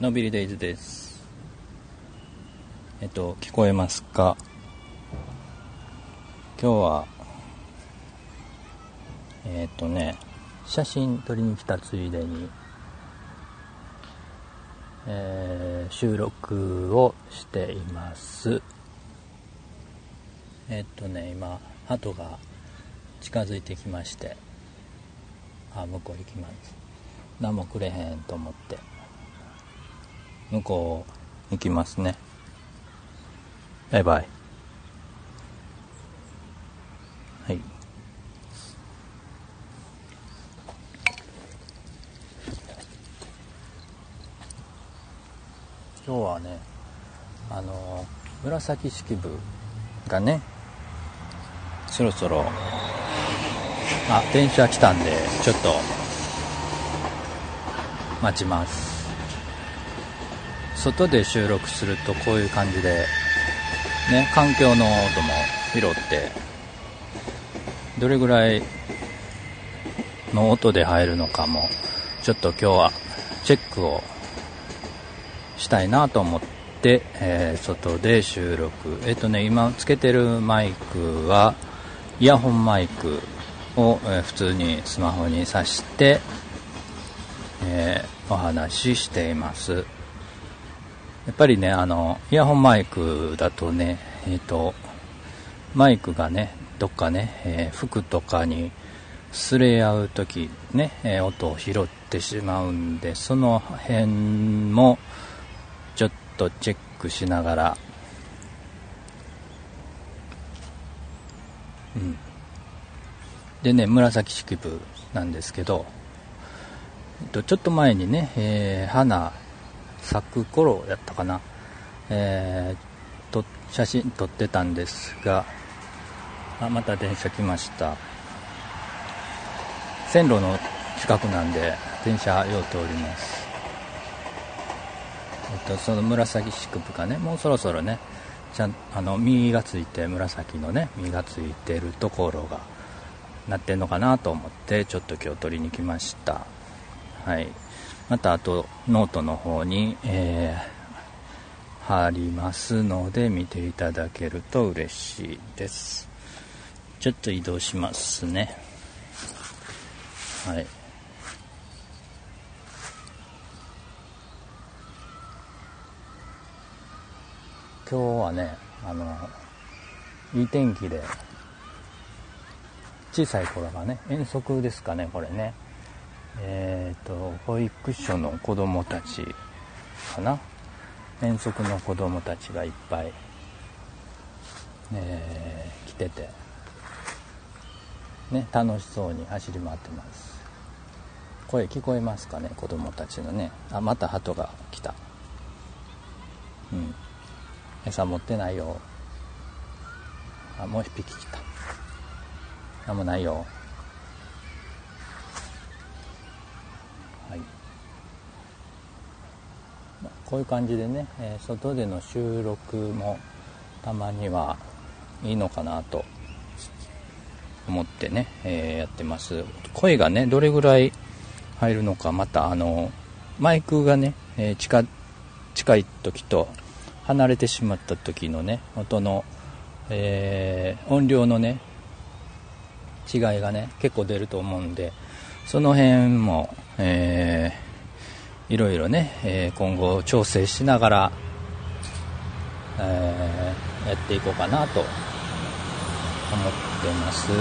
のびりデイズです。えっと聞こえますか？今日はえっとね写真撮りに来たついでに、えー、収録をしています。えっとね今鳩が近づいてきましてあ向こう行きます。何もくれへんと思って。向こう行きますね。バイバイ。はい。今日はねあの紫式部がねそろそろあ電車来たんでちょっと待ちます。外で収録するとこういう感じでね環境の音も拾ってどれぐらいの音で入るのかもちょっと今日はチェックをしたいなと思って、えー、外で収録。えっ、とね今つけてるマイクはイヤホンマイクを、えー、普通にスマホに挿して、え、お話ししています。やっぱりね、あの、イヤホンマイクだとね、えっ、ー、と、マイクがね、どっかね、えー、服とかにすれ合う時ね、えー、音を拾ってしまうんで、その辺もちょっとチェックしながら、うん。でね、紫式部なんですけど、と、ちょっと前にね、えー、花咲く頃やったかな、えー、と写真撮ってたんですがあまた電車来ました。線路の近くなんで電車よう通ります。えっとその紫式部がね。もうそろそろねちゃんあの実がついて紫のね実がついてるところがなってんのかなと思ってちょっと今日取りに来ました。はい。またあとノートの方に、えー、貼りますので見ていただけると嬉しいです。ちょっと移動しますね。はい。今日はねあのいい天気で小さい頃がね遠足ですかねこれね。えーと、保育所の子供たちかな？遠足の子供たちがいっぱい、えー、来てて、ね、楽しそうに走り回ってます。声聞こえますかね？子供たちのね。あまた鳩が来た。うん。餌持ってないよ。あもう一匹来た。何もないよ。こういう感じでね、え、外での収録もたまにはいいのかなと思ってね、えー、やってます。声がねどれぐらい入るのかまたあのマイクがね、えー、近近い時と離れてしまった時のね音の、えー、音量のね違いがね結構出ると思うんでその辺も、えーいろいろね、えー、今後調整しながら、えー、やっていこうかなと思ってます。は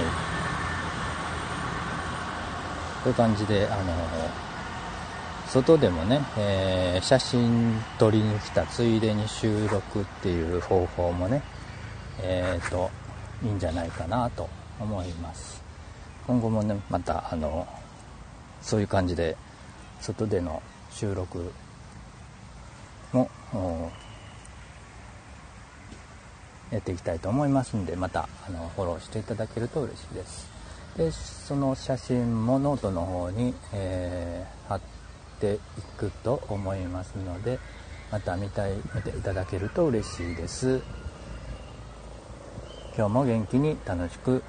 い。こういう感じで、あの外でもね、えー、写真撮りに来たついでに収録っていう方法もね、えーと、いいんじゃないかなと思います。今後もね、また、あのそういう感じで外での収録もやっていきたいと思いますんでまたあのフォローしていただけると嬉しいです。でその写真もノートの方に、えー、貼っていくと思いますのでまた見たい見ていただけると嬉しいです。今日も元気に楽しく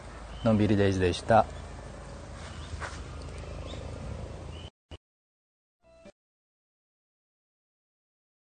のんびりデイズでした。